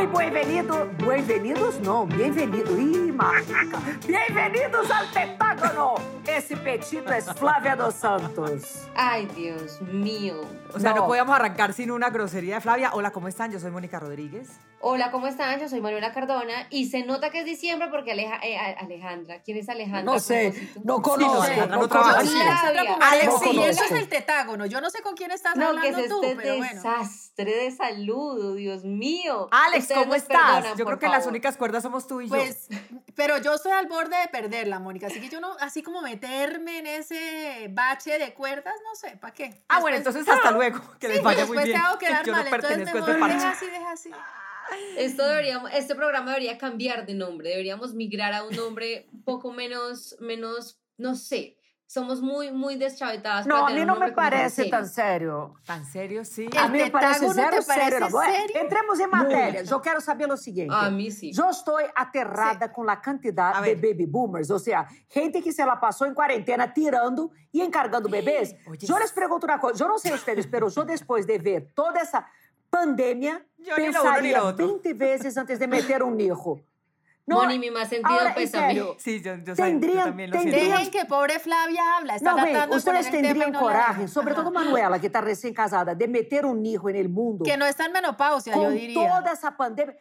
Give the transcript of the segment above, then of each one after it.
Muy bienvenido, bienvenidos no, bienvenido, ih, Marca. Bienvenidos al Pentágono. Esse petito es Flávia dos Santos. Ay, Dios mío. O sea, no. No. podíamos arrancar sin una grosería de Flavia. Hola, ¿cómo están? Yo soy Mónica Rodríguez. Hola, ¿cómo están? Yo soy Manuela Cardona y se nota que es diciembre porque Aleja- eh, Alejandra, ¿quién es Alejandra? No sé, Propósito? no conozco. Alejandra no no Alex, no sí, eso es el tetágono. Yo no sé con quién estás No, que es hablando tú, este pero bueno. desastre de salud, Dios mío. Alex, Ustedes ¿cómo estás? perdonan, Yo creo que las únicas cuerdas somos tú y yo. Pues, pero yo estoy al borde de perderla, Mónica. Así que yo no, así como meterme en ese bache de cuerdas, no sé, ¿para qué? Ah, bueno, entonces hasta luego. Que sí, les vaya muy después bien. te hago quedar yo mal, no entonces pertenezco a este deja así, deja así. Esto deberíamos, este programa debería cambiar de nombre, deberíamos migrar a un nombre un poco menos, menos, no sé. Somos muy, muy deschavetadas. No, para a mí un no me parece serio. tan sério. ¿Tan serio? Sí. El A mí me parece te parece sério. Agora, sério? Entremos em matéria. Eu quero saber o seguinte. A mí sí. Eu estou aterrada com a quantidade de baby boomers, ou seja, gente que se ela passou em quarentena tirando e encargando bebês. Eu les pergunto uma coisa, eu não sei ustedes, pero eu depois de ver toda essa pandemia, ni pensaria lo otro. 20 vezes antes de meter um hijo. Moni, mi más sentido ahora, en pésame. serio, Sí, yo, yo, soy- yo Tendrían- también lo tendrían- siento. Dejen que pobre Flavia habla. Está tratando de ustedes el y tendrían no dejan. sobretudo Ajá. Manuela, que está recém casada, de meter um hijo no mundo. Que no está en menopausia, yo diría. toda essa pandemia.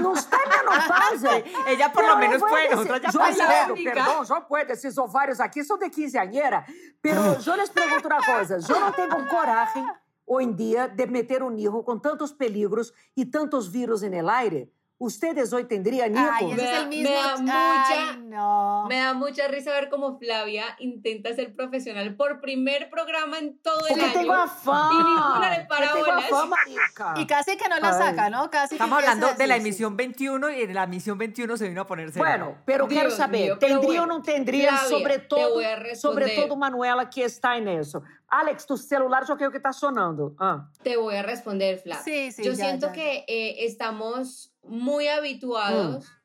Não está em menopausa. Ella por lo Pero menos eu vou puede, ya Yo puedo, perdão, já puedo. Esses ovários aqui são de quinzeañera. Pero eu les pergunto uma coisa. Eu não tenho coragem, hoje em dia, de meter um hijo com tantos peligros e tantos vírus en el aire. Ustedes hoy tendrían Ay, hijos. ese es Me el da- mismo. me da Ay, mucha- no. Me da mucha risa ver cómo Flavia intenta ser profesional por primer programa en todo el Porque año. tengo a fama. Y ninguna le para. Y casi que no la Ay. saca, ¿no? Casi Estamos hablando de la emisión 21 y en la emisión 21 se vino a poner serio. Bueno, pero Dios quero saber, mío, bueno, não tendria, Flavia, sobre todo, sobre todo Manuela que está nisso. Alex, tu celular já quero que está sonando. Ah. Te voy a responder, Fla. Sí, sí, Yo ya, siento ya, que eh, estamos muy habituados Mm.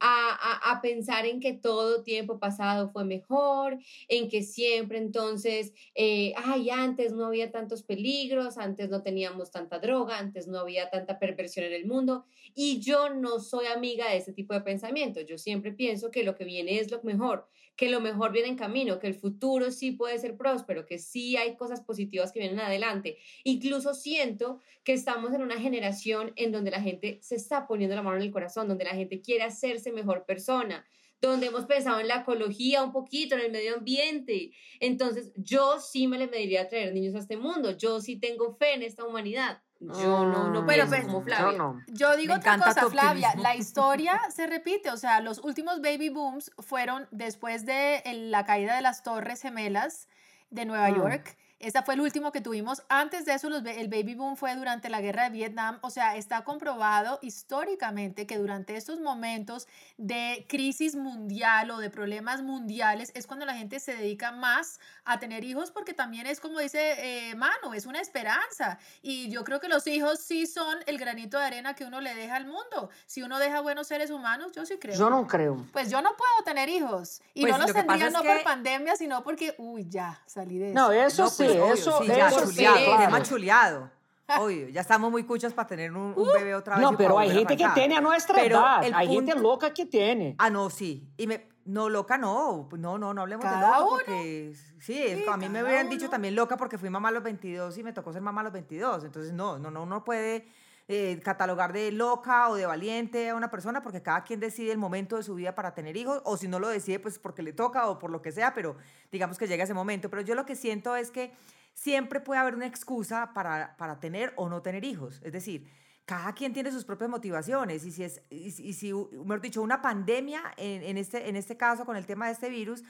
a, a- a pensar en que todo tiempo pasado fue mejor, en que siempre entonces, eh, ay, antes no había tantos peligros, antes no teníamos tanta droga, antes no había tanta perversión en el mundo. Y yo no soy amiga de ese tipo de pensamiento. Yo siempre pienso que lo que viene es lo mejor, que lo mejor viene en camino, que el futuro sí puede ser próspero, que sí hay cosas positivas que vienen adelante. Incluso siento que estamos en una generación en donde la gente se está poniendo la mano en el corazón, donde la gente quiere hacerse mejor persona, donde hemos pensado en la ecología un poquito, en el medio ambiente. Entonces, yo sí me le mediría a traer niños a este mundo, yo sí tengo fe en esta humanidad. Yo no, no Pero, pues, como Flavia. não. Yo digo Me otra cosa, Flavia. La historia se repite. O sea, los últimos baby booms fueron después de la caída de las Torres Gemelas de Nueva Mm. York. Ese fue el último que tuvimos. Antes de eso, los el baby boom fue durante la guerra de Vietnam. O sea, está comprobado históricamente que durante estos momentos de crisis mundial o de problemas mundiales es cuando la gente se dedica más a tener hijos porque también es como dice eh, Manu, es una esperanza. Y yo creo que los hijos sí son el granito de arena que uno le deja al mundo. Si uno deja buenos seres humanos, yo sí creo. Eu não creio. Pues yo no puedo tener hijos. Y Pues no los tendría no que- por pandemia, sino porque, uy, ya, salí de eso. No, sim, pues, obvio, isso, sí, ya, chuleado, claro. chuleado. Obvio, ya estamos muy cuchas para tener un, un bebé otra vez. Não, y pero hay gente que tem a nuestra Pero edad. Hay gente loca que tiene. Ah, no, sí. Y me, no, loca no. No, no, no hablemos de loca uno. porque. Sí, Sí, a mí me hubieran dicho también loca porque fui mamá a los 22 y me tocó ser mamá a los 22. Entonces, no, no, no, uno puede eh, catalogar de loca o de valiente a una persona porque cada quien decide el momento de su vida para tener hijos o si no lo decide, pues porque le toca o por lo que sea, pero digamos que llega ese momento. Pero yo lo que siento es que siempre puede haber una excusa para, para tener o no tener hijos. Es decir, cada quien tiene sus propias motivaciones y si es, y, si- y mejor dicho, una pandemia en, este, en este caso con el tema de este virus,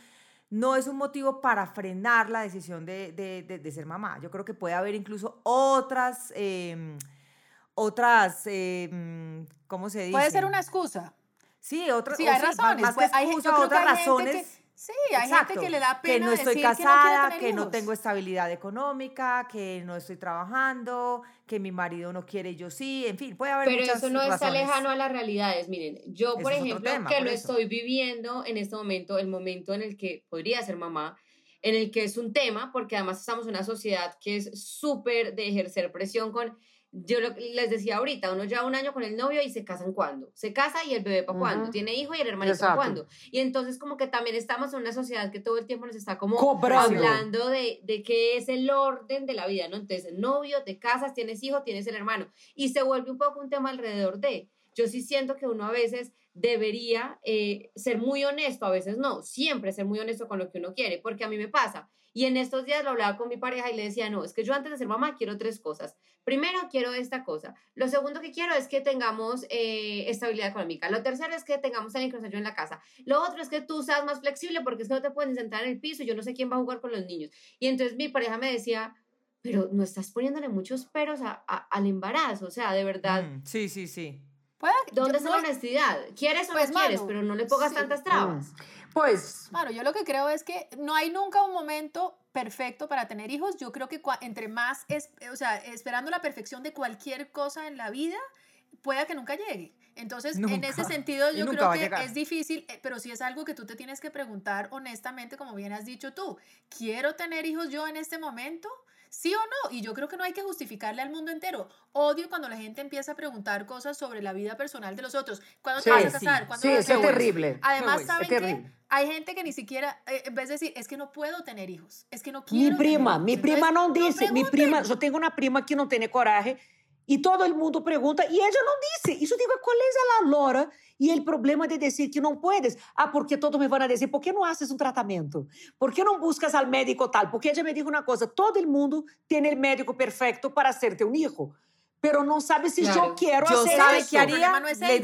no es un motivo para frenar la decisión de, de- ser mamá. Yo creo que puede haber incluso otras, eh, otras, eh, ¿cómo se dice? Puede ser una excusa. Sí, otras, Sí, hay más- razones. Más, pues, que excusa, otras hay gente razones. que- sí, hay Exacto, gente que le da pena que no estoy decir casada, que no, que tengo estabilidad económica, que no estoy trabajando, que mi marido no quiere y yo sí, en fin, puede haber Pero muchas eso no está lejano a las realidades. Miren, yo, por ejemplo, tema, que por lo eso. estoy viviendo en este momento, el momento en el que podría ser mamá, en el que es un tema, porque además estamos en una sociedad que es súper de ejercer presión con yo lo- les decía ahorita, uno lleva un año con el novio y se casan cuándo. Se casa y el bebé para cuándo. Ujú. Tiene hijo y el hermanito para cuándo. Y entonces como que también estamos en una sociedad que todo el tiempo nos está como Cobrando. hablando de, de qué es el orden de la vida, ¿no? Entonces, novio, te casas, tienes hijo, tienes el hermano. Y se vuelve un poco un tema alrededor de. Yo sí siento que uno a veces debería eh, ser muy honesto, a veces no, siempre ser muy honesto con lo que uno quiere, porque a mí me pasa. Y en estos días lo hablaba con mi pareja y le decía, no, es que yo antes de ser mamá quiero tres cosas. Primero, quiero esta cosa. Lo segundo que quiero es que tengamos eh, estabilidad económica. Lo tercero es que tengamos nos ayude en la casa. Lo otro es que tú seas más flexible porque es que no te puedes ni sentar en el piso yo no sé quién va a jugar con los niños. Y entonces mi pareja me decía, pero no estás poniéndole muchos peros a- a- al embarazo, o sea, de verdad. Mm, sí, sí, sí. ¿Dónde yo- está no, la honestidad? ¿Quieres o Pues, no quieres? mano, Pero no le pongas sí. tantas trabas. Pues, Claro, yo lo que creo es que no hay nunca un momento perfecto para tener hijos. Yo creo que entre más, es, o sea, esperando la perfección de cualquier cosa en la vida, pueda que nunca llegue. Entonces, en ese sentido, yo creo que es difícil, eh, pero sí es algo que tú te tienes que preguntar honestamente, como bien has dicho tú. ¿Quiero tener hijos yo en este momento? ¿Sí o no? Y yo creo que no hay que justificarle al mundo entero. Odio cuando la gente empieza a preguntar cosas sobre la vida personal de los otros. ¿Cuándo Sí, te vas a sí. casar? ¿Cuándo sí, eso es terrible. Además, Uy, ¿saben es qué? Hay gente que ni siquiera, eh, en vez de decir, es que no puedo tener hijos, es que no Mi quiero. prima, tener mi hijos". prima Entonces, não disse. Mi prima, eu tenho uma prima que não tem coragem e todo mundo pergunta e ela não disse. Isso digo, qual é a lora? E o problema de dizer que não puedes. Ah, porque todos me vão dizer, por que não haces um tratamento? Por que não buscas al médico tal? Porque ela me dijo uma coisa, todo mundo tem o médico perfeito para hacerte um hijo, pero não sabe se Claro. eu quero Yo hacer sabe no es le ella.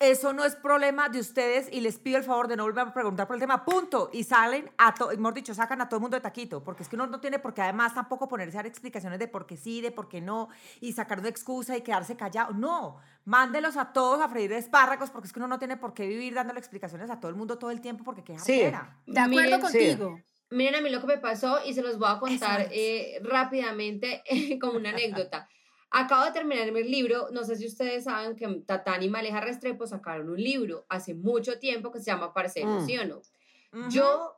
Eso no es problema de ustedes y les pido el favor de no volver a preguntar por el tema, punto. Y salen a todo, mejor dicho, sacan a todo el mundo de taquito, porque es que uno no tiene por qué además tampoco ponerse a dar explicaciones de por qué sí, de por qué no, y sacar una excusa y quedarse callado. No, mándelos a todos a freír espárragos, porque es que uno no tiene por qué vivir dándole explicaciones a todo el mundo todo el tiempo, porque qué Sí. De acuerdo Miren, sí. contigo. Miren a mí lo que me pasó y se los voy a contar eh, rápidamente como una anécdota. Acabo de terminar el libro, no sé si ustedes saben que Tatán y Maleja Restrepo sacaron un libro hace mucho tiempo que se llama Parceros, Mm. ¿sí o no? Ujú. Yo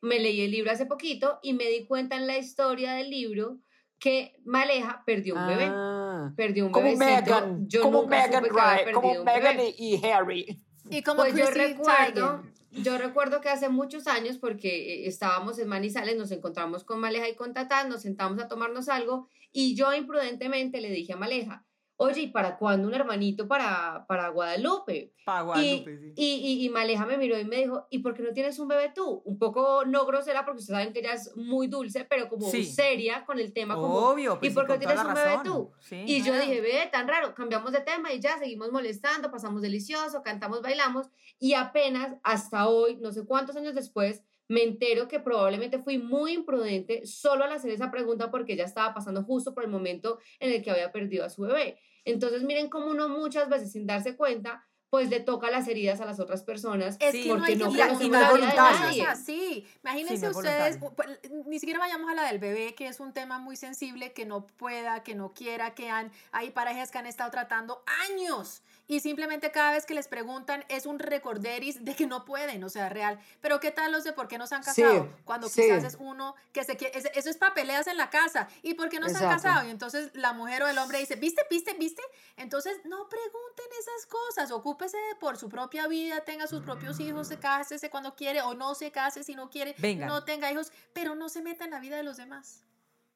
me leí el libro hace poquito y me di cuenta en la historia del libro que Maleja perdió un bebé. Ah, Perdió un como bebecito. Megan, Yo como nunca Megan supe que había perdido como un Megan bebé. y Harry. Y como Pues yo recuerdo, yo recuerdo que hace muchos años, porque eh, estábamos en Manizales, nos encontramos con Maleja y con Tatán, nos sentamos a tomarnos algo y yo imprudentemente le dije a Maleja, oye, ¿y para cuándo un hermanito para, para Guadalupe? Pa' Y, Guadalupe, sí. y, y, y Maleja me miró y me dijo, ¿y por qué no tienes un bebé tú? Un poco no grosera, porque ustedes saben que ella es muy dulce, pero como Sí. seria con el tema, como, Obvio, pues ¿y por qué toda tienes un bebé tú? Sí. Y yo dije, ve, tan raro, cambiamos de tema y ya seguimos molestando, pasamos delicioso, cantamos, bailamos y apenas hasta hoy, no sé cuántos años después, me entero que probablemente fui muy imprudente solo al hacer esa pregunta porque ella estaba pasando justo por el momento en el que había perdido a su bebé. Entonces miren cómo uno muchas veces sin darse cuenta, pues le toca las heridas a las otras personas. Es Sí, que no porque hay que no conocemos la vida de nadie. así. Imagínense Sí, no ustedes, pues, ni siquiera vayamos a la del bebé, que es un tema muy sensible, que no pueda, que no quiera, que han, hay parejas que han estado tratando años y simplemente cada vez que les preguntan es un recorderis de que no pueden, o sea, real. Pero ¿qué tal los de por qué no se han Sí, casado? Cuando sí. quizás es uno que se quiere, es- eso es papeleas en la casa. ¿Y por qué no se han casado? Y entonces la mujer o el hombre dice, ¿viste, viste, viste? Entonces no pregunten esas cosas, ocúpese por su propia vida, tenga sus propios hijos, se cásese cuando quiere o no se case si no quiere, Venga. no tenga hijos, pero no se meta en la vida de los demás.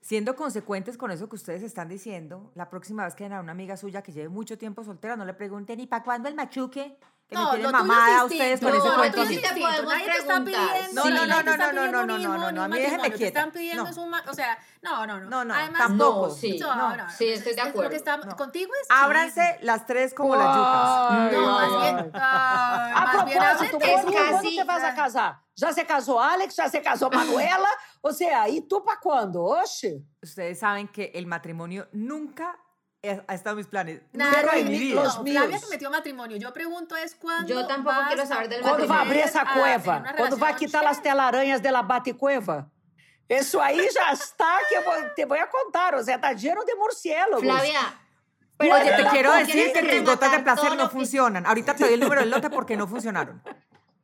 Siendo consecuentes con eso que ustedes están diciendo, la próxima vez que vean a una amiga suya que lleve mucho tiempo soltera, no le pregunten, ¿y para cuándo el machuque? Que me tienen mamada a ustedes con ese No, cuento. te nadie te está pidiendo, No, no, no, te no, no, no, no, no, no, no, a mí déjeme matrimonio, te quieta. están pidiendo No. es un o sea, no, no, no. No, no, Además, tampoco. No, sí. No, No. no, no, Sí, estoy de es- es lo acuerdo. que está- No. Contigo es Ábranse las tres como las yucas. No, más bien, A propósito, quando você vai a casar? Já se casou Alex? Já se casou Manuela? Ou seja, e tu pra quando? Oxe! Ustedes saben que el matrimonio nunca ha estado en mis planes. Nada, Pero en mi y vida. los no, Flavia míos. se metió matrimonio. Yo pregunto es cuándo Yo tampoco vas quiero a saber del vai abrir essa a cueva? tener una Quando vai relación quitar as seria. telarañas de la bate-cueva? Isso aí já está que vou, te vou a contar. O sea, tá lleno de murciélagos. Flavia, Oye, te quiero tú decir que tus gotas de placer no que- funcionan. Ahorita te doy el número del lote porque no funcionaron.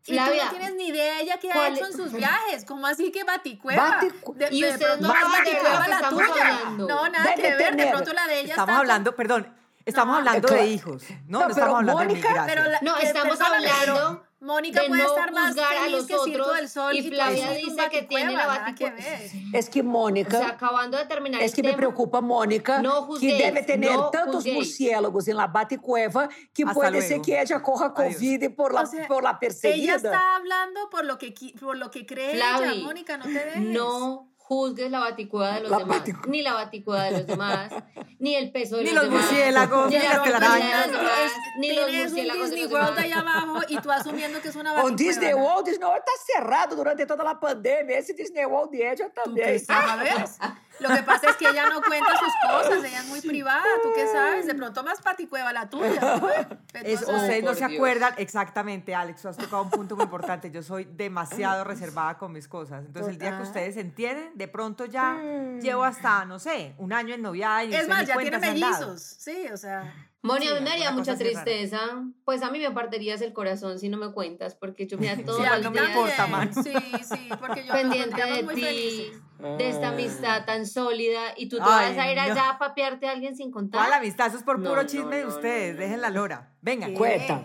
Si tú no tienes ni idea ella qué ha ¿cuál hecho en sus viajes, ¿cómo así que Baticueva? Baticu- De- Y de ustedes pronto no de Baticueva la tuya. No, nada Debe que ver, de pronto la de ella Estamos está hablando, perdón, estamos No. hablando de hijos, no, No, no, pero estamos hablando de Mónica- migración. Pero la- No, estamos hablando Mónica de puede no estar más feliz que Circo del Sol y Flavia dice que tiene la Baticueva, que. Es que Mônica. O sea, acabando de terminar Es el que me tema, preocupa, Mônica, No que juzguéis, debe tener no tantos murciélagos en la baticueva que Hasta puede ser luego. que ella coja Adiós. COVID por la, O sea, por la Ella perseguida. está hablando por lo que, por lo que cree Flavi, ella, Mónica, no te dejes. no juzgues la baticueva de los La demás, baticu- ni la baticueva de los demás, ni el peso de Ni los, los demás, murciélagos, ni ni la telarañas. de los demás, ni los un murciélagos de los World demás. allá abajo y tú asumiendo que es una O baticueva. Disney. World, Disney World está cerrado durante toda la pandemia. Ese Disney World de ella ¿Tú también. qué sabes? Lo que pasa es que ella no cuenta sus cosas, ella es muy privada, ¿tú qué sabes? De pronto más paticueva la tuya. Es- ustedes no se Dios. acuerdan exactamente, Alex, tú has tocado un punto muy importante. Yo soy demasiado reservada con mis cosas. Entonces, el día que ustedes entienden, de pronto ya llevo hasta, no sé, un año en noviada y es más, ya tiene mellizos, sí, o sea... Moni, a mí me haría mucha rara. tristeza. Pues a mí me partirías el corazón si no me cuentas, porque yo mira todo Sí, el no me día importa, man. Sí, sí, porque yo pendiente de muy ti, felices. De esta amistad tan sólida, y tú te Ay, vas a ir no. allá a papearte a alguien sin contar. ¿Cuál amistad? Eso es por No, puro no, chisme de no, ustedes. no, Dejen la lora. Vengan. ¿Qué? Cuenta.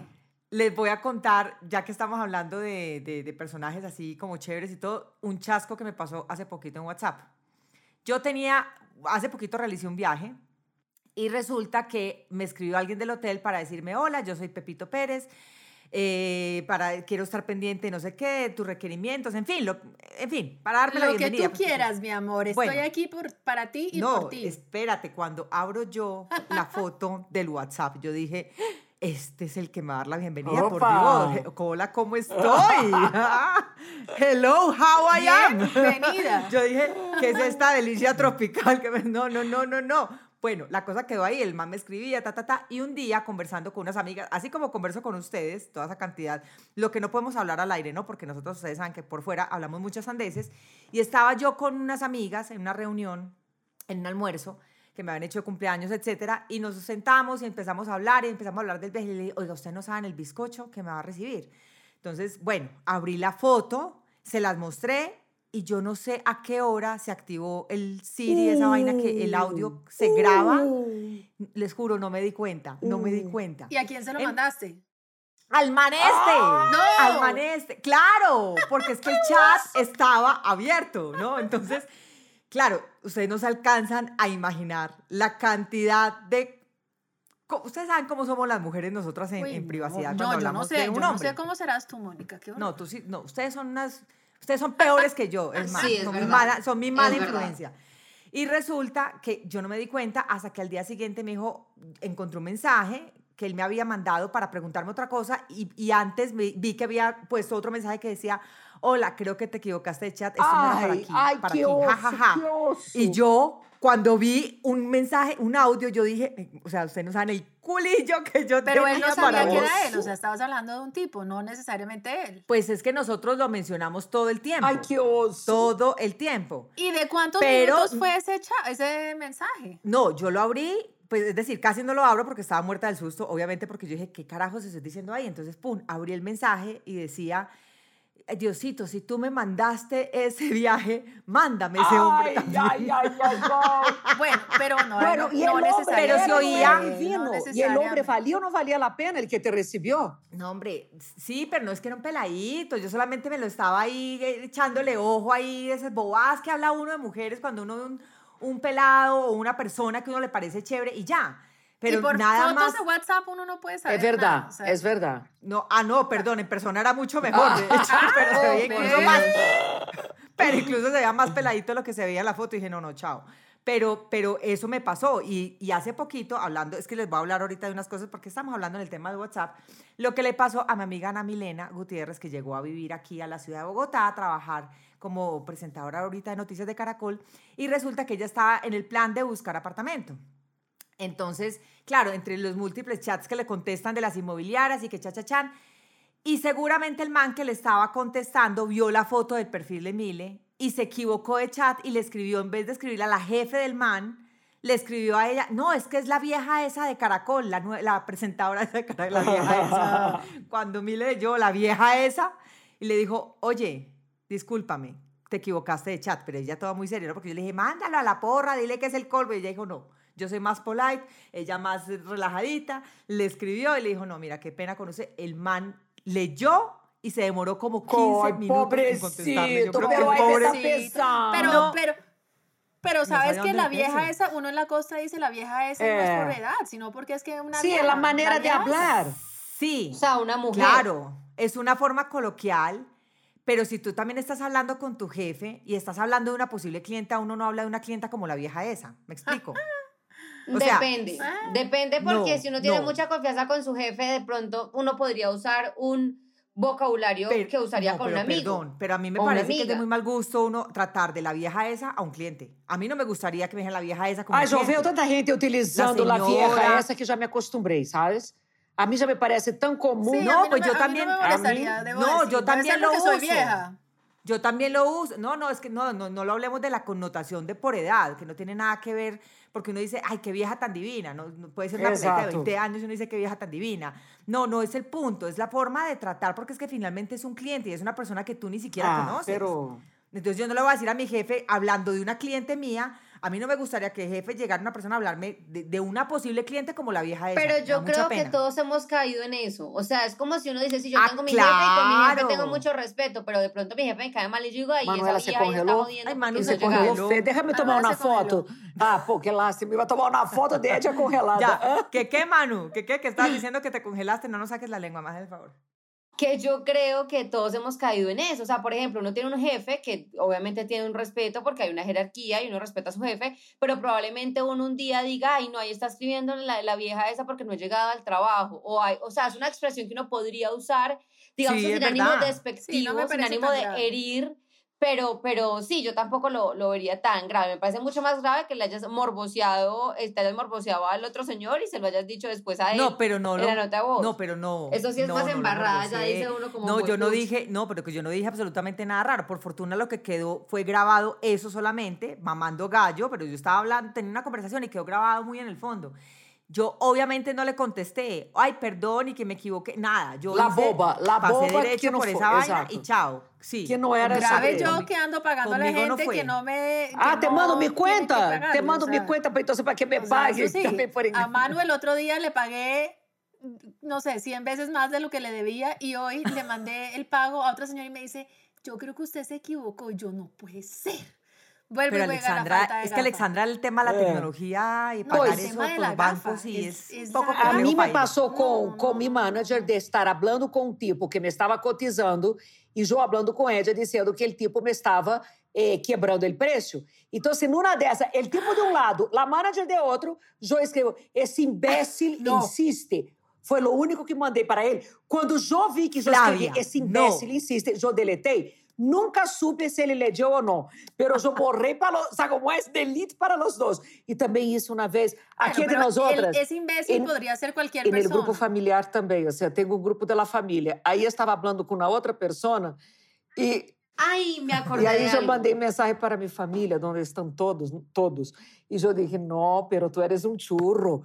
Les voy a contar, ya que estamos hablando de, de- de personajes así como chéveres y todo, un chasco que me pasó hace poquito en WhatsApp. Yo tenía, hace poquito realicé un viaje y resulta que me escribió alguien del hotel para decirme, hola, yo soy Pepito Pérez, eh, para, quiero estar pendiente no sé qué, tus requerimientos, en fin, lo- en fin, para darme la Lo que bienvenida. tú quieras, mi amor, estoy Bueno. aquí por, para ti y no, por ti. espérate, cuando abro yo la foto del WhatsApp, yo dije, este es el que me va a dar la bienvenida, Opa. por Dios. Hola, ¿cómo estoy? Hello, how I am. Bienvenida. Yo dije, ¿qué es esta delicia tropical? No, no, no, no, no. Bueno, la cosa quedó ahí, el man me escribía, ta, ta, ta, y un día conversando con unas amigas, así como converso con ustedes, toda esa cantidad, lo que no podemos hablar al aire, ¿no? Porque nosotros, ustedes saben que por fuera hablamos muchas sandeces, y estaba yo con unas amigas en una reunión, en un almuerzo, que me habían hecho de cumpleaños, etcétera, y nos sentamos y empezamos a hablar, y empezamos a hablar del y oiga, ¿ustedes no saben el bizcocho que me va a recibir? Entonces, bueno, abrí la foto, se las mostré, y yo no sé a qué hora se activó el Siri, esa vaina que el audio se graba. Les juro, no me di cuenta, no me di cuenta. ¿Y a quién se lo En- mandaste? ¡Al man este! ¡No! ¡Al man este! ¡Claro! Porque es que el chat estaba abierto, ¿no? Entonces, claro, ustedes no se alcanzan a imaginar la cantidad de... Ustedes saben cómo somos las mujeres nosotras en, Uy, en no, privacidad No, cuando yo no hablamos sé, de yo un no hombre. sé cómo serás tú, Mónica. qué No, tú sí, no, ustedes son unas, ustedes son peores que yo, es más, Sí, es son, mi mala, son mi mala Es verdad. influencia. Y resulta que yo no me di cuenta hasta que al día siguiente me dijo, encontré un mensaje que él me había mandado para preguntarme otra cosa y, y antes vi, vi que había puesto otro mensaje que decía, hola, creo que te equivocaste de chat, esto no era para Ay, aquí, ay, para qué aquí, oso, ja, ja, ja". qué oso. Y yo, cuando vi un mensaje, un audio, yo dije, o sea, ustedes no saben el culillo que yo Pero él tenía no sabía que era él, o sea, estabas hablando de un tipo, no necesariamente él. Pues es que nosotros lo mencionamos todo el tiempo. Ay, qué oso. todo el tiempo. ¿Y de cuántos Pero- minutos fue ese, ese mensaje? No, yo lo abrí, pues es decir, casi no lo abro porque estaba muerta del susto, obviamente porque yo dije, ¿qué carajos estoy diciendo ahí? Entonces, pum, abrí el mensaje y decía, "Eh, Diosito, si tú me mandaste ese viaje, mándame ese hombre Ay, también. ay, ay, ay, ay. Bueno, pero no, Bueno, no, y el no hombre pero se oía- no. Y el hombre valía o no valía la pena el que te recibió. No, hombre, sí, pero no es que era un peladito, yo solamente me lo estaba ahí eh, echándole ojo ahí, esas bobadas que habla uno de mujeres cuando uno ve un, un pelado o una persona que uno le parece chévere y ya. Pero y por nada fotos más. de WhatsApp uno no puede saber Es verdad, nada, o sea, es verdad. No, ah, no, perdón, en persona era mucho mejor, de hecho, pero se veía incluso más. Pero incluso se veía más peladito lo que se veía en la foto y dije, no, no, chao. Pero, pero eso me pasó y, y hace poquito, hablando, es que les voy a hablar ahorita de unas cosas porque estamos hablando en el tema de WhatsApp, lo que le pasó a mi amiga Ana Milena Gutiérrez, que llegó a vivir aquí a la ciudad de Bogotá a trabajar como presentadora ahorita de Noticias de Caracol y resulta que ella estaba en el plan de buscar apartamento. Entonces, claro, entre los múltiples chats que le contestan de las inmobiliarias y que chachachan, y seguramente el man que le estaba contestando vio la foto del perfil de Mile y se equivocó de chat y le escribió, en vez de escribirle a la jefe del man, le escribió a ella, no, es que es la vieja esa de Caracol, la, la presentadora de Caracol, la vieja esa. Cuando Mile leyó la vieja esa, y le dijo, oye, discúlpame, te equivocaste de chat, pero ella estaba muy seria. Porque yo le dije, mándalo a la porra, dile que es el colmo. Y ella dijo, no, yo soy más polite, ella más relajadita. Le escribió y le dijo, no, mira, qué pena con usted. El man leyó y se demoró como 15 Ay, minutos en contestarme. Yo pobrecito, creo pero. Pero, No. pero, pero No sabes sabía que la vieja esa, uno en la costa dice la vieja esa no es por Eh. edad, sino porque es que una Sí, vieja, es la manera de vieja hablar. Sí. O sea, una mujer. Claro, es una forma coloquial, pero si tú también estás hablando con tu jefe y estás hablando de una posible clienta, uno no habla de una clienta como la vieja esa. ¿Me explico? O sea, Depende. ah, Depende porque no, si uno tiene no. mucha confianza con su jefe, de pronto uno podría usar un vocabulario Pero- que usaría no, con pero un amigo. Perdón, pero a mí me parece que es de muy mal gusto uno tratar de la vieja esa a un cliente. A mí no me gustaría que me dijeran la vieja esa como un já cliente. veio tanta gente utilizando La la vieja essa que já me acostumbrei, sabes? A mí já me parece. Sí, a No, mí pues me- yo a mí también- No, me a mí- debo no, decir. yo también lo soy uso. vieja. Yo también lo uso. No, no, es que no, no, no lo hablemos de la connotación de por edad, que no tiene nada que ver, porque uno dice, ay, qué vieja tan divina. No, no puede ser una pelita de Exacto. 20 años y uno dice, qué vieja tan divina. No, no es el punto, es la forma de tratar, porque es que finalmente es un cliente y es una persona que tú ni siquiera Ah, conoces. pero... Entonces yo no le voy a decir a mi jefe, hablando de una cliente mía, a mí no me gustaría que el jefe llegara una persona a hablarme de, de una posible cliente como la vieja esa. Pero yo creo que todos hemos caído en eso. O sea, es como si uno dice, si yo Ah, tengo mi jefe y con mi jefe tengo mucho respeto, pero de pronto mi jefe me cae mal y yo digo, ay, Manuela esa se vieja ahí está jodiendo Ay, Manu se Se llega". congeló. Déjame tomar congelou. foto. Ah, pô, que lástima. Iba a tomar una foto de ella congelada. Ya. ¿qué qué, Manu? ¿Qué qué? Que estabas diciendo que te congelaste, no nos saques la lengua, más el favor. Que yo creo que todos hemos caído en eso. O sea, por ejemplo, uno tiene un jefe que obviamente tiene un respeto porque hay una jerarquía y uno respeta a su jefe, pero probablemente uno un día diga, ay, no, ahí está escribiendo la, la vieja esa porque no he llegado al trabajo. O, hay, o sea, es una expresión que uno podría usar, digamos, Sí, sin ánimo despectivo, Sí, no sin ánimo de grave. herir. Pero, pero sí, yo tampoco lo, lo vería tan grave. Me parece mucho más grave que le hayas morboseado, eh, te hayas morboseado al otro señor y se lo hayas dicho después a él. No, pero no en lo. la nota de voz. No, pero no. Eso sí es no, más no embarrada, ya dice uno como No, yo no dije, no, pero que yo no dije absolutamente nada raro. Por fortuna lo que quedó fue grabado eso solamente, mamando gallo, pero yo estaba hablando, tenía una conversación y quedó grabado muy en el fondo. Yo obviamente no le contesté, ay, perdón y que me equivoqué, nada. Yo La hice- boba, la pasé boba derecho que no por fue, esa vaina exacto. y chao. Sí. Que no era Grave saber. yo que ando pagando a la no gente fue. que no me. que Ah, te no mando mi cuenta. Te mando o mi sea. cuenta para entonces para que me sea, pague. eso sí, también por a Manu el otro día le pagué, no sé, 100 veces más de lo que le debía y hoy le mandé el pago a otra señora y me dice, yo creo que usted se equivocó. Yo, no puede ser. Vuelve Pero y la Alexandra, de es que. Alexandra el tema de la Eh. tecnología y No, pagar el eso por la bancos sí es- es, poco A mí me passou com, com mi manager de estar hablando com um tipo que me estava cotizando e eu hablando com ella dizendo que o tipo me estava eh, quebrando o preço. Então, se numa dessa, el tipo de um lado, la manager de outro, eu escrevo, esse imbécil Não. insiste. Foi o único que mandei para ele. Quando eu vi que eu escrevi, esse imbécil não. insiste, eu deletei. Nunca supe se ele leu ou não. Pero eu borrei para los, sabe como é? Delete para os dois. E também isso uma vez, Bueno, aqui entre pero nós outras. ese imbécil podría ser cualquier E no grupo familiar também, ou seja, tenho um grupo da família. Aí eu estava falando com uma outra pessoa e, Ay, me acordé e aí eu mandei mensagem para minha família, onde estão todos, todos. E eu disse, não, pero tu eres um churro.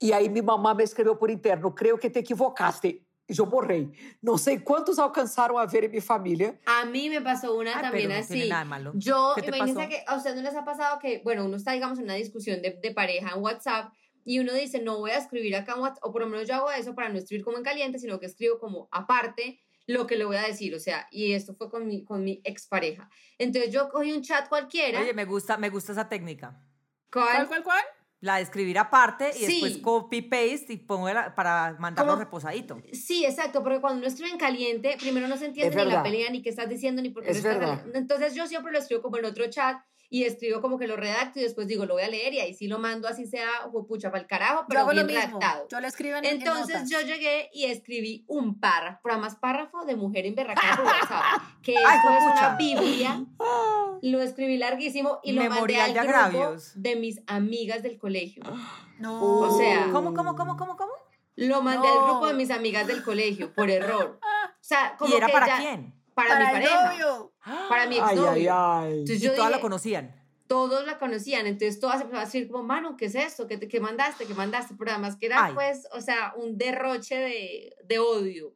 E aí minha mamãe me escreveu por interno, creio que te equivocaste. Eu borrei. Não sei quantos alcançaram a ver em minha família. A mí me pasó una Ay, también pero no tiene así. nada de malo. Yo, ¿Qué te imagínense pasó? que a ustedes no les ha pasado que, bueno, uno está, digamos, en una discusión de, de pareja en WhatsApp y uno dice, no voy a escribir acá en WhatsApp, o por lo menos yo hago eso para no escribir como en caliente, sino que escribo como aparte lo que le voy a decir, o sea, y esto fue con mi, con mi expareja. Entonces yo cogí un chat cualquiera. Oye, me gusta, me gusta esa técnica. ¿cuál? ¿Cuál, cuál, cuál? La de escribir aparte y después Sí. copy paste y pongo la- para mandarlo reposadito. Sí, exacto, porque cuando uno escribe en caliente, primero no se entiende ni la pelea, ni qué estás diciendo, ni por qué Es lo estás. Entonces yo siempre lo escribo como en otro chat y escribo como que lo redacto y después digo, lo voy a leer y ahí sí lo mando así sea, pucha, para el carajo, Yo pero hago lo bien mismo. redactado. Yo le escribo en, en Entonces yo llegué y escribí un párrafo, pero además párrafo de mujer en berraca por WhatsApp, que Ay, es una biblia. Lo escribí larguísimo y lo Memorial mandé de al grupo de mis amigas del colegio. No. O sea, ¿Cómo, cómo, cómo, cómo, cómo? Lo mandé al grupo de mis amigas del colegio por error. O sea, como ¿Y era que para ya- quién? Para, para mi pareja, novio. para mi Ai, ai, exnovio. ai. Entonces Y yo todas la dije, conocían. todos la conocían, entonces todas empezaron a decir como, mano, ¿qué es esto? ¿Qué, te- qué mandaste? ¿Qué mandaste? Pero además que era Ay. pues, o sea, un derroche de, de odio.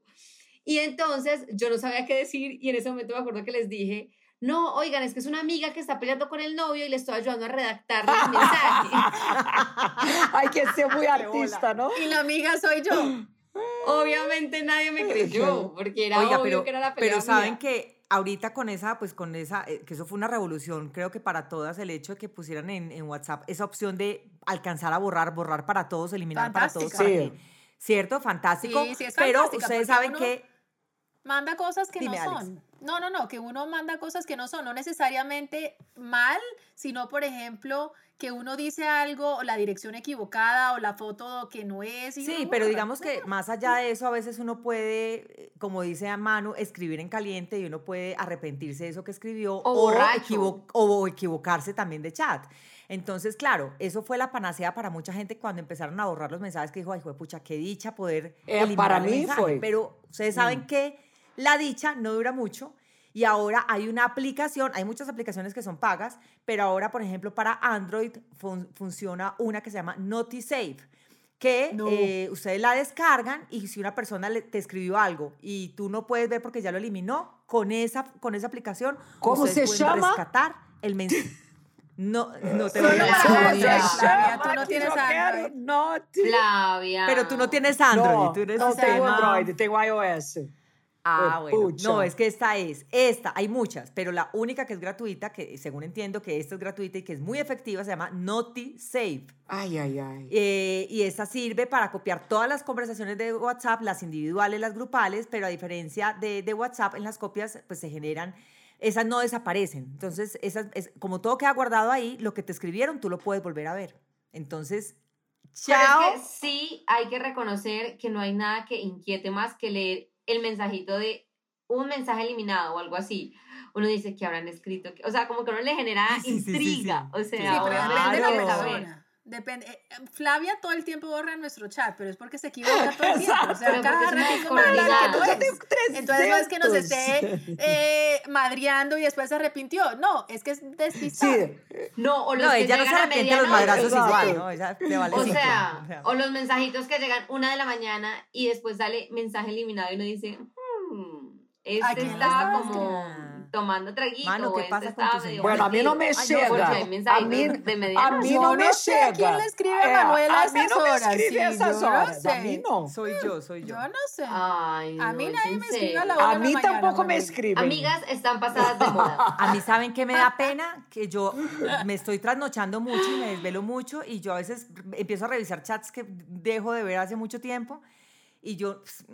Y entonces yo no sabía qué decir y en ese momento me acuerdo que les dije, no, oigan, es que es una amiga que está peleando con el novio y le estoy ayudando a redactar el mensaje. Hay que ser muy artista, ¿no? Y la amiga soy yo. Obviamente nadie me creyó porque era Oiga, obvio pero, que era la pelea pero saben mía. que ahorita con esa, pues con esa, eh, que eso fue una revolución, creo que para todas, el hecho de que pusieran en, en WhatsApp esa opción de alcanzar a borrar, borrar para todos, eliminar para todos. Para Sí. que- ¿Cierto? Fantástico. Sí, sí, es pero ustedes saben uno- que Manda cosas que Dime, no Alex. son. No, no, no, que uno manda cosas que no son, no necesariamente mal, sino, por ejemplo, que uno dice algo, o la dirección equivocada, o la foto que no es. y Sí, pero digamos que más allá de eso, a veces uno puede, eh, como dice a Manu, escribir en caliente y uno puede arrepentirse de eso que escribió O equivo- o equivocarse también de chat. Entonces, claro, eso fue la panacea para mucha gente cuando empezaron a borrar los mensajes que dijo, ay, pucha, qué dicha poder Eh, eliminar para el mí mensaje". fue. Pero ustedes saben que la dicha no dura mucho y ahora hay una aplicación, hay muchas aplicaciones que son pagas, pero ahora, por ejemplo, para Android fun- funciona una que se llama NotiSave que No. eh, ustedes la descargan y si una persona le- te escribió algo y tú no puedes ver porque ya lo eliminó, con esa, con esa aplicación ¿Cómo se llama? rescatar el mensaje. No, no te voy a decir. Tú no tienes Android. No, Flavia. Pero tú no tienes Android, no, tú eres no tengo Android, tengo iOS. Ah, Oh, bueno. pucha. No, es que esta es, esta, hay muchas, pero la única que es gratuita, que según entiendo que esta es gratuita y que es muy efectiva, se llama NotiSave. Ay, ay, ay. Eh, y esta sirve para copiar todas las conversaciones de WhatsApp, las individuales, las grupales, pero a diferencia de, de WhatsApp, en las copias pues se generan, esas no desaparecen. Entonces, esas, es, como todo queda guardado ahí, lo que te escribieron tú lo puedes volver a ver. Entonces, Pero chao. es que sí hay que reconocer que no hay nada que inquiete más que leer el mensajito de un mensaje eliminado o algo así. Uno dice que habrán escrito, o sea, como que a uno le genera Sí, sí, sí, sí, intriga. O sea, pero Claro. Depende. eh, eh, Flavia todo el tiempo borra nuestro chat, pero es porque se equivoca todo el tiempo. O sea, Pero cada manda algo que no. Entonces no es que nos 300. esté eh, madreando y después se arrepintió. No, es que es despistada. Sí, No, o los No, que ella no se llegan a arrepiente de los madrazos igual, ¿no? Ella te vale O sea, O sea, o los mensajitos que llegan una de la mañana y después sale mensaje eliminado y uno dice, hmm, ¿A este estabas como? Tomando traguito. Mano, ¿qué este pasa con medio señora? Bueno, a mí no me llega. A mí, de a mí Yo no no me sé llega. quién le escribe a Eh, Manuel a a mí esas no me horas, escribe sí, a esas no horas. A mí sé. no. soy yo, soy yo. Yo no sé. Ay, A mí no, nadie me escribe a la hora A de la mí mañana, tampoco me Manuel. escriben. Amigas están pasadas de moda. A mí, ¿saben qué me da pena? Que yo me estoy trasnochando mucho y me desvelo mucho y yo a veces empiezo a revisar chats que dejo de ver hace mucho tiempo y yo pues,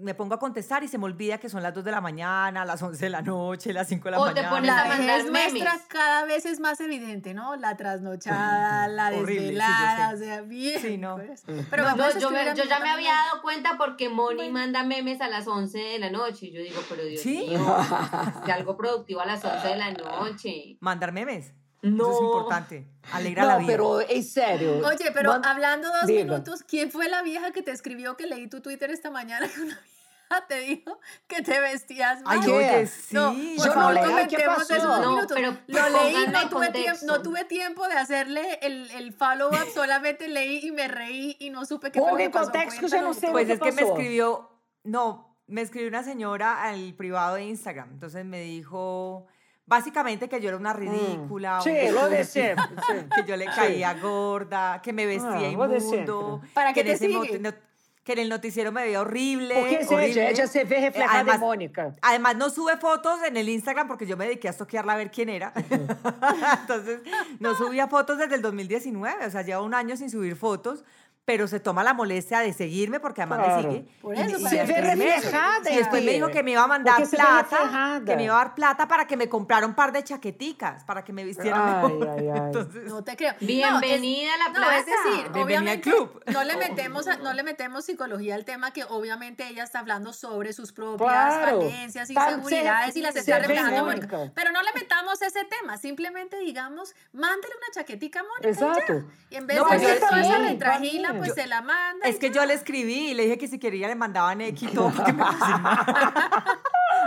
me pongo a contestar y se me olvida que son las 2 de la mañana, las 11 de la noche, las 5 de la O te mañana. pones a La mandar vejez nuestra memes. cada vez es más evidente, ¿no? La trasnochada, la Horrible, sí, desvelada, sé. o sea, bien. Sí, no. pues. Pero No, vamos a yo, me- yo ya me había dado cuenta porque Moni manda memes a las 11 de la noche. Y yo digo, pero Dios ¿Sí? mío, de algo productivo a las 11 de la noche. Mandar memes. No. Eso es importante. Alegra la No, vida. pero en serio. Oye, pero Man- hablando dos Diga. minutos, ¿quién fue la vieja que te escribió que leí tu Twitter esta mañana que una vieja te dijo que te vestías mal? Ay, ¿Qué? oye, sí. No, Yo por no favor, leí, ¿qué comentemos esos dos No, minutos. pero Lo leí, no tuve, tiempo, no tuve tiempo de hacerle el, el follow-up, solamente leí y me reí y no supe qué fue lo que pasó. contexto, yo no sé. Pues ¿qué es que me escribió, no, me escribió una señora al privado de Instagram. Entonces me dijo, básicamente que yo era una ridícula. Mm. Sí, una lo de siempre. sí. Que yo le caía gorda, que me vestía Ah, lo de inmundo. ¿Para que qué en te sigue? no- que en el noticiero me veía horrible. Porque horrible. ella, ella se ve reflejada además- en Mónica. Además no sube fotos en el Instagram porque yo me dediqué a estoquearla a ver quién era. Entonces no subía fotos desde el 2019, o sea, lleva un año sin subir fotos, pero se toma la molestia de seguirme porque además Claro. me sigue. Por Y- eso, y Se ve reflejada Y después me dijo que me iba a mandar Porque se ve plata, reflejada. que me iba a dar plata para que me comprara un par de chaqueticas, para que me vistiera Ay, mejor. ay, ay. Entonces, No te creo. No, es- Bienvenida a la No, plaza. es decir, Bienvenida al club. no le metemos a- no le metemos psicología al tema que obviamente ella está hablando sobre sus propias Claro. falencias, Tan- inseguridades y las está reflejando. Pero no le metamos ese tema, simplemente digamos, mándele una chaquetica a Mónica y ya. Exacto. Y en vez No, de pues yo hacer toda esa retragila, también. pues se la manda. es que ya. yo le escribí y le dije que si quería le mandaban X y todo porque me.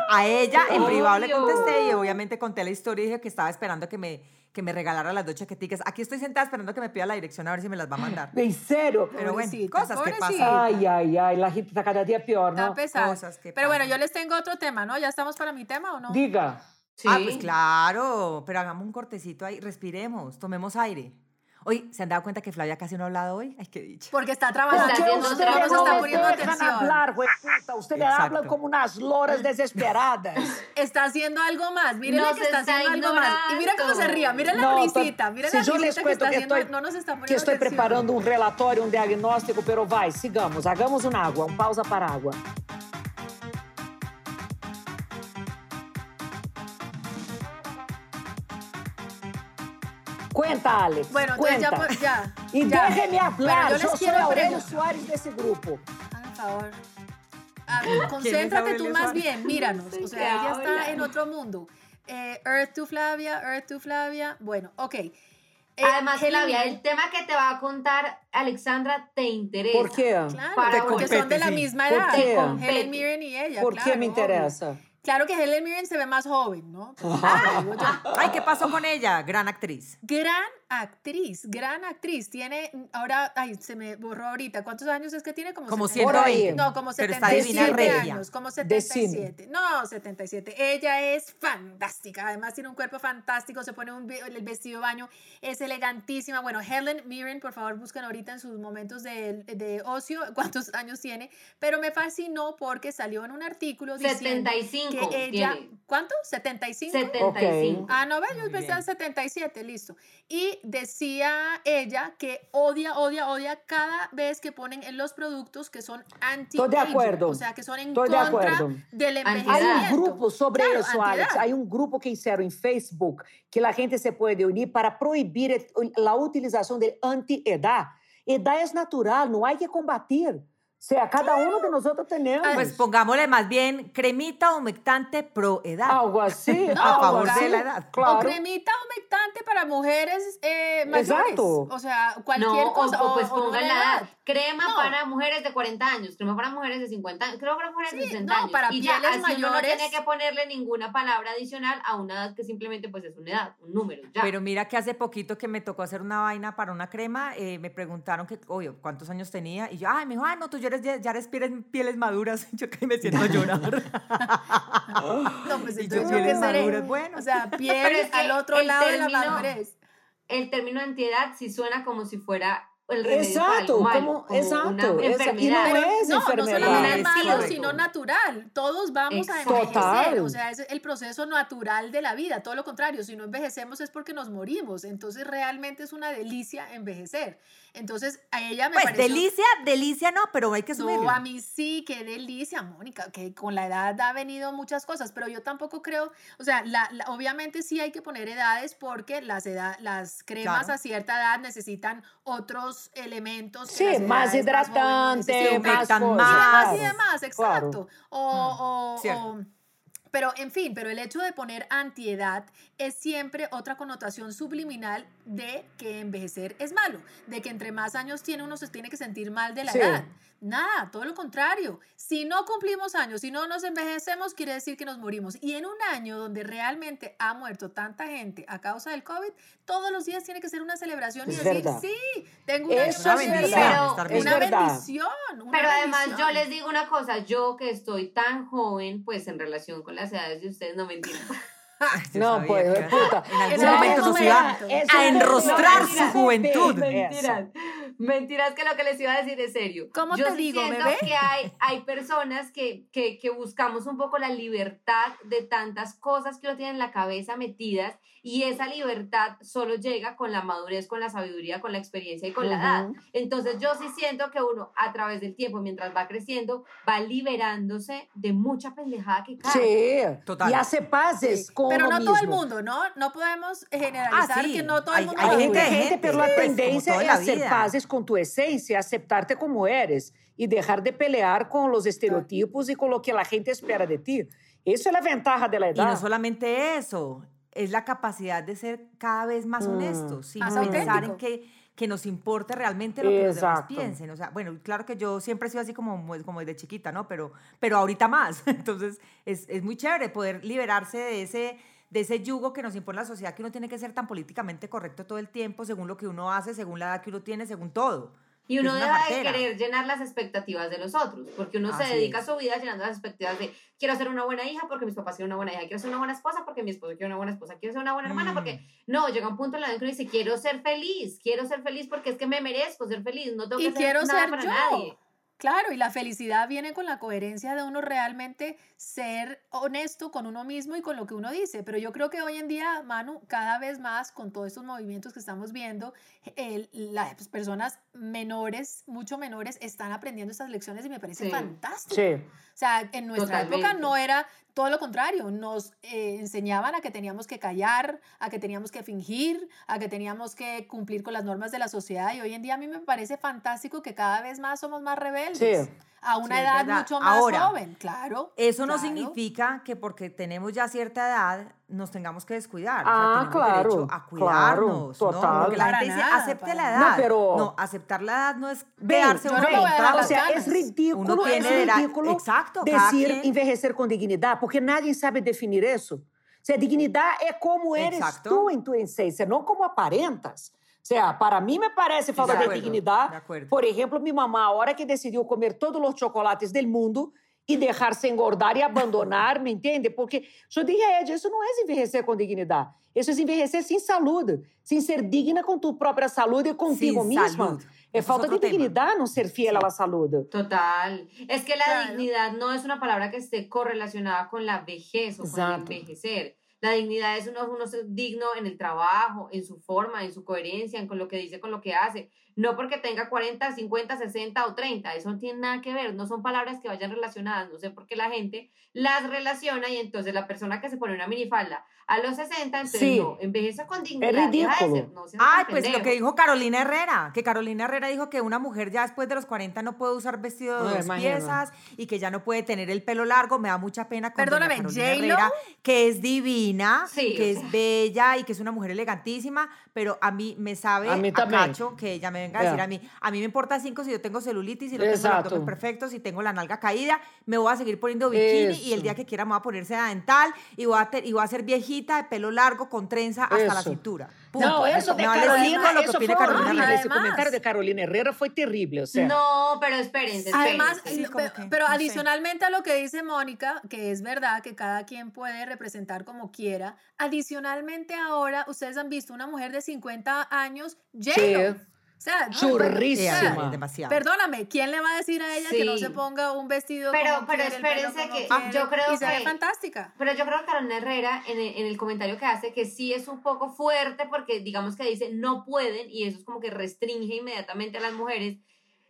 A ella en privado le contesté y obviamente conté la historia y dije que estaba esperando que me, que me regalara las dos chaqueticas. Aquí estoy sentada esperando que me pida la dirección a ver si me las va a mandar. En serio? Pero bueno, Pobrecita, cosas que pobrecita. pasan. Ay, ay, ay, la gente está cada día peor, Está ¿no? pesado. Cosas que Pero bueno, pasan. yo les tengo otro tema, ¿no? ¿Ya estamos para mi tema o no? Diga. Sí. Ah, pues claro, pero hagamos un cortecito ahí, respiremos, tomemos aire. Oye, ¿se han dado cuenta que Flavia casi no ha hablado hoy? Ay, qué dicha. Porque está ¿Por trabajando. Ustedes trabajo. no está poniendo atención. hablar, güey, puta? Ustedes Exacto. hablan como unas loras desesperadas. Está haciendo algo más. Miren que está está haciendo algo más. Y mira cómo se ríe. Miren la risita. si la risita que está que haciendo. estoy- no nos está poniendo que estoy atención. preparando un relatório, un diagnóstico, pero vai, sigamos. Hagamos um água, um pausa para água. Cuenta, Alex. Bueno, entonces ya, cuenta. pues, ya. Y ya. déjeme hablar. Bueno, yo yo les soy quiero Aurelio. Suárez desse grupo. Por favor. A ver, concéntrate tú más bien, míranos. O sea, ¿De qué ella está en otro mundo. Eh, Earth to Flavia, Earth to Flavia. Bueno, ok. Eh, Además, Flavia, el tema que te va a contar Alexandra te interesa. Por qué? Claro, porque compete, son de la sí. misma ¿Por edad. qué? Helen Mirren y ella. Por claro, que me obvio. Claro que Helen Mirren se ve más joven, ¿no? Ah. Ay, ¿qué pasó con ella? Gran actriz. Gran actriz, gran actriz. Tiene, ahora, ay, se me borró ahorita. ¿Cuántos años es que tiene? Como, Como 70. Por ahí. No, como Pero está divina 77 regia. años, como Decime. 77. No, 77. Ella es fantástica. Además tiene un cuerpo fantástico, se pone un, el vestido de baño, es elegantísima. Bueno, Helen Mirren, por favor, busquen ahorita en sus momentos de, de ocio cuántos años tiene. Pero me fascinó porque salió en un artículo diciendo 75 que ella, tiene. ¿cuánto? 75. 75. Ah, no, ve, yo pensaba bien. 77, listo. Y decía ella que odia, odia, odia cada vez que ponen en los productos que son anti Tô de acuerdo. O sea, que son en de contra acuerdo. del Antiedad. Hay envejecimiento. um grupo sobre Claro, isso, Alex. Hay um grupo que hicieron em Facebook que a gente se pode unir para proibir et- a utilização de anti-edad. Edad es natural, não hay que combatir. O sea, cada uno de nosotros tenemos. Pues pongámosle más bien cremita humectante pro edad. algo así. A favor así, de la edad. O Claro. cremita humectante para mujeres eh, mayores. Exacto. O sea, cualquier No, cosa. o, o pues o no pongan la edad. edad. Crema No. para mujeres de 40 años, crema para mujeres de 50 años, crema para mujeres de Sí, 60 no, años. para y ya, pieles así uno no mayores. tiene que ponerle ninguna palabra adicional a una edad que simplemente pues es una edad, un número, ya. Pero mira que hace poquito que me tocó hacer una vaina para una crema, eh, me preguntaron que, oye, ¿cuántos años tenía? Y yo, ay, me dijo, ah, no, tú ya eres, ya eres pieles, pieles maduras. Yo que me siento a llorar. No, pues Y yo pieles maduras, bueno. O sea, piel Pero es que al otro el lado de la término- madurez. el término antiedad sí suena como si fuera el remedio para Exacto, algo malo, como- como exacto, una esa- y no enfermedad. es no, no enfermedad. solamente Es malo, sino natural. Todos vamos a envejecer. Total. O sea, es el proceso natural de la vida. Todo lo contrario, si no envejecemos es porque nos morimos. Entonces, realmente es una delicia envejecer. Entonces, a ella me Pues pareció... delicia, delicia no, pero hay que asumirlo. No, a mí sí, qué delicia, Mónica, que con la edad ha venido muchas cosas, pero yo tampoco creo, o sea, la, la- obviamente sí hay que poner edades porque las, edad, las cremas Claro. a cierta edad necesitan otros elementos. que Sí, más jóvenes hidratante, más cosas. más. Y demás, y claro. demás, exacto. O, o- cierto. o- pero, en fin, pero el hecho de poner antiedad es siempre otra connotación subliminal de que envejecer es malo, de que entre más años tiene uno se tiene que sentir mal de la Sí. edad. Nada, todo lo contrario. Si no cumplimos años, si no nos envejecemos, quiere decir que nos morimos. Y en un año donde realmente ha muerto tanta gente a causa del COVID, todos los días tiene que ser una celebración y Es decir, verdad. sí, tengo un año Eso más es de verdad. vida". Pero-. Una verdad. bendición. una Pero además yo bendición. les digo una cosa, yo que estoy tan joven, pues en relación con las edades de ustedes, no mentira. No, sabía pues, puta. En algún momento. Eso a enrostrar su juventud. Mentiras. Mentiras que lo que les iba a decir es serio. ¿Cómo Yo te sí digo, siento bebé? que hay, hay personas que, que, que buscamos un poco la libertad de tantas cosas que uno tiene en la cabeza metidas y esa libertad solo llega con la madurez, con la sabiduría, con la experiencia y con la edad. Entonces yo sí siento que uno a través del tiempo, mientras va creciendo, va liberándose de mucha pendejada que cae. Sí. Total. Y hace pases con Pero no todo el mismo. mundo, ¿no? No podemos generalizar Ah, sí. que no todo Hay- el mundo hay Hay gente gente, gente, pero la tendencia es hacer pases con tu esencia, aceptarte como eres y dejar de pelear con los estereotipos y con lo que la gente espera de ti. Eso es la ventaja de la Y edad. no solamente eso, es la capacidad de ser cada vez más Mm. honestos, sin Más pensar en que, que nos importe realmente lo que los demás Exacto. piensen. O sea, bueno, claro que yo siempre he sido así como, pues, como desde chiquita, ¿no? Pero, pero ahorita más. Entonces, es, es muy chévere poder liberarse de ese, de ese yugo que nos impone la sociedad, que uno tiene que ser tan políticamente correcto todo el tiempo, según lo que uno hace, según la edad que uno tiene, según todo. Y uno deja de querer llenar las expectativas de los otros, porque uno se Así dedica es. a su vida llenando las expectativas de quiero ser una buena hija porque mis papás quieren una buena hija, quiero ser una buena esposa porque mi esposo quiere una buena esposa, quiero ser una buena hermana Mm. porque no, llega un punto en la vida que uno dice quiero ser feliz, quiero ser feliz porque es que me merezco ser feliz, no tengo Y que quiero nada ser para yo. nadie. Claro, y la felicidad viene con la coherencia de uno realmente ser honesto con uno mismo y con lo que uno dice. Pero yo creo que hoy en día, Manu, cada vez más con todos estos movimientos que estamos viendo, el- las personas menores, mucho menores, están aprendiendo estas lecciones y me parece Sí. fantástico. Sí. O sea, en nuestra época no era todo lo contrario, nos eh, enseñaban a que teníamos que callar, a que teníamos que fingir, a que teníamos que cumplir con las normas de la sociedad y hoy en día a mí me parece fantástico que cada vez más somos más rebeldes. Sí. A una Sí, es edad verdad. mucho más Ahora, joven, claro. Eso no claro. significa que porque tenemos ya cierta edad nos tengamos que descuidar. Ah, tenemos claro, derecho a claro, cuidarnos, ¿no? total. Porque la Para gente dice, nada, acepte para la edad. No, pero- No, aceptar la edad no es quedarse no las o sea, es ridículo, Uno es tiene edad- ridículo exacto, decir quien- envejecer con dignidad, porque nadie sabe definir eso. O sea, dignidad es como eres Exacto. tú en tu esencia, no como aparentas. Sea, para mí me parece falta De de, dignidad. de. Por ejemplo, mi mamá, ahora que decidió comer todos los chocolates del mundo y dejarse engordar y abandonar, ¿me entiende? Porque yo dije a ella, eso no es envejecer con dignidad. Eso es envejecer sin salud, sin ser digna con tu propia salud y contigo Sin misma. salud. Es Eso es falta de otro tema. dignidad no ser fiel a la salud. Total. Es que la Claro. dignidad no es una palabra que esté correlacionada con la vejez o con el Exacto. envejecer. La dignidad es uno, uno digno en el trabajo, en su forma, en su coherencia, en con lo que dice, con lo que hace. No porque tenga 40, 50, 60 o 30. Eso no tiene nada que ver. No son palabras que vayan relacionadas. No sé por qué la gente las relaciona y entonces la persona que se pone una minifalda a los 60, entonces Sí. no, envejece con dignidad. de ridículo. ser- no tan Ay, pues lo que dijo Carolina Herrera, que Carolina Herrera dijo que una mujer ya después de los 40 no puede usar vestido de Ay, dos imagino. piezas y que ya no puede tener el pelo largo. Me da mucha pena con Perdóname, Carolina que es divina, Sí, que es sea. bella y que es una mujer elegantísima, pero a mí me sabe A mí a también. cacho que ella me venga a decir a mí, a mí me importa cinco si yo tengo celulitis, si no tengo abdomen perfecto, si tengo la nalga caída, me voy a seguir poniendo bikini y el día que quiera me voy a poner seda dental y voy a, te- y voy a ser viejita de pelo largo con trenza hasta la cintura. No, eso de vale Carolina, lo que eso fue Carolina horrible. Ese comentario de Carolina Herrera fue terrible, o sea. No, pero espérense, espérense. Además, Sí, que, pero no sé. adicionalmente a lo que dice Mónica, que es verdad que cada quien puede representar como quiera, adicionalmente ahora ustedes han visto una mujer de 50 años, Sí. O sea, Churrísima. o sea, Es demasiado. Perdóname, ¿quién le va a decir a ella que no Sí. se ponga un vestido Pero- como pero quiere, el pelo espérense como que quiere, yo creo y se ve que- fantástica. Pero yo creo que Carolina Herrera en el, en el comentario que hace que sí es un poco fuerte porque digamos que dice no pueden y eso es como que restringe inmediatamente a las mujeres.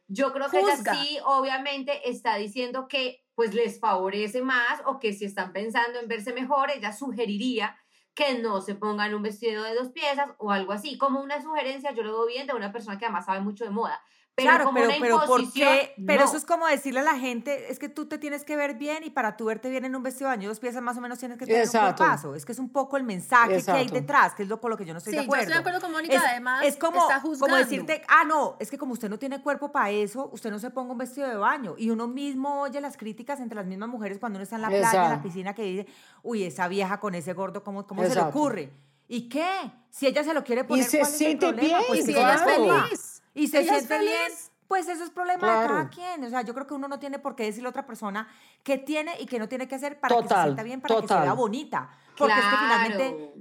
Yo creo que Juzga. ella sí obviamente está diciendo que pues les favorece más o que si están pensando en verse mejor, ella sugeriría que no se pongan un vestido de dos piezas o algo así. Como una sugerencia, yo lo veo bien de una persona que además sabe mucho de moda. Pero claro, como pero, una pero ¿por qué? Pero no. eso es como decirle a la gente, es que tú te tienes que ver bien y para tú verte bien en un vestido de baño dos piezas más o menos tienes que tener Exacto. un cuerpazo. Es que es un poco el mensaje que hay detrás, que es lo con lo que yo no estoy Sí, de yo acuerdo. estoy de acuerdo con Mónica, es, además, es como, está como decirte, ah, no, es que como usted no tiene cuerpo para eso, usted no se ponga un vestido de baño. Y uno mismo oye las críticas entre las mismas mujeres cuando uno está en la playa, en la piscina, que dice, uy, esa vieja con ese gordo, ¿cómo, cómo se le ocurre? ¿Y qué? Si ella se lo quiere poner, se ¿cuál es el siente problema? bien, Pues y si se ella es feliz. Y se siente bien, pues eso es problema de Claro. cada quien. O sea, yo creo que uno no tiene por qué decirle a otra persona qué tiene y qué no tiene que hacer para que se Total, sienta bien, para que se total. vea bonita. Porque es que finalmente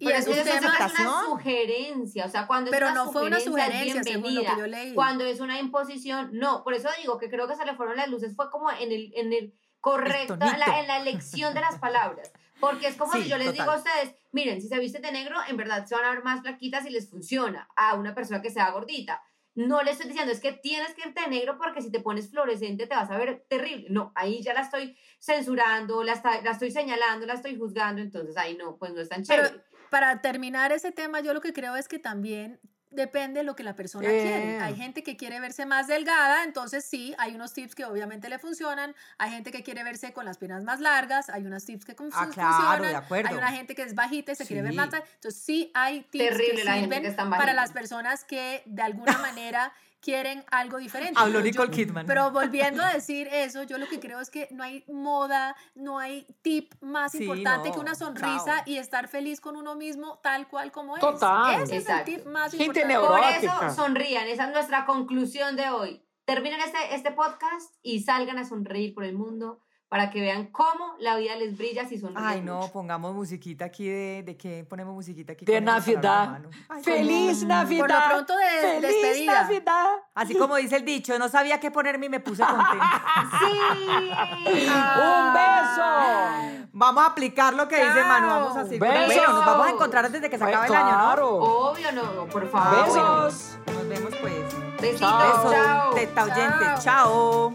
Y Pero es es es una sugerencia, o sea, cuando Pero es una no fue una sugerencia, sugerencia, es según lo que bienvenida. yo leí. Cuando es una imposición, no. Por eso digo que creo que se le fueron las luces, fue como en el, en el correcto, en la, en la elección de las palabras. Porque es como Sí, si yo les digo a total. ustedes, miren, si se visten de negro, en verdad se van a ver más flaquitas y les funciona a una persona que sea gordita. No le estoy diciendo, es que tienes que irte de negro porque si te pones fluorescente te vas a ver terrible. No, ahí ya la estoy censurando, la, está- la estoy señalando, la estoy juzgando, entonces ahí no, pues no es tan Pero chévere. para terminar ese tema, yo lo que creo es que también depende de lo que la persona Eh. quiere. Hay gente que quiere verse más delgada, entonces sí, hay unos tips que obviamente le funcionan. Hay gente que quiere verse con las piernas más largas, hay unos tips que Ah, claro, funcionan. de acuerdo. Hay una gente que es bajita y se quiere ver más. alta. Entonces sí hay tips Terrible que la gente sirven que para las personas que de alguna manera quieren algo diferente. Habló Pero yo- Nicole Kidman. Pero volviendo a decir eso, yo lo que creo es que no hay moda, no hay tip más Sí, importante no, que una sonrisa chao. y estar feliz con uno mismo tal cual como Total. es. Ese Exacto. es el tip más Gente importante. Por neurótica. eso sonrían, esa es nuestra conclusión de hoy. Terminen este, este podcast y salgan a sonreír por el mundo para que vean cómo la vida les brilla si sonríen. Ay, no, mucho. pongamos musiquita aquí de, de qué ponemos musiquita aquí. De Navidad. Ay, ¡Feliz cómo- Navidad! Por lo pronto de ¡Feliz despedida. Navidad! Así como dice el dicho, no sabía qué ponerme y me puse contenta. ¡Sí! ¡Un beso! Vamos a aplicar lo que dice Manu, vamos a seguir. Besos. Bueno, nos vamos a encontrar antes de que se acabe el año, ¿no? Obvio, no, por favor. Besos. Nos vemos pues. Besitos. Besos, chao. teta oyente. Chao. Chao.